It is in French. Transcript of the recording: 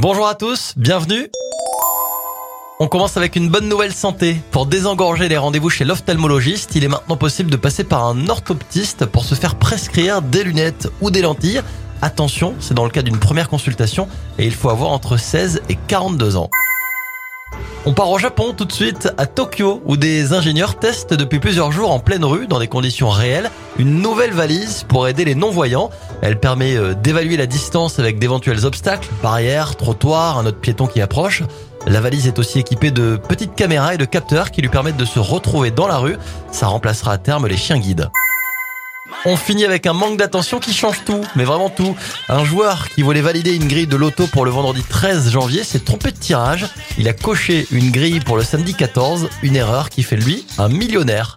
Bonjour à tous, bienvenue. On commence avec une bonne nouvelle santé. Pour désengorger les rendez-vous chez l'ophtalmologiste, il est maintenant possible de passer par un orthoptiste pour se faire prescrire des lunettes ou des lentilles. Attention, c'est dans le cas d'une première consultation et il faut avoir entre 16 et 42 ans. On part au Japon tout de suite, à Tokyo, où des ingénieurs testent depuis plusieurs jours en pleine rue, dans des conditions réelles, une nouvelle valise pour aider les non-voyants. Elle permet euh, d'évaluer la distance avec d'éventuels obstacles, barrières, trottoirs, un autre piéton qui approche. La valise est aussi équipée de petites caméras et de capteurs qui lui permettent de se retrouver dans la rue. Ça remplacera à terme les chiens guides. On finit avec un manque d'attention qui change tout, mais vraiment tout. Un joueur qui voulait valider une grille de loto pour le vendredi 13 janvier s'est trompé de tirage. Il a coché une grille pour le samedi 14, une erreur qui fait lui un millionnaire.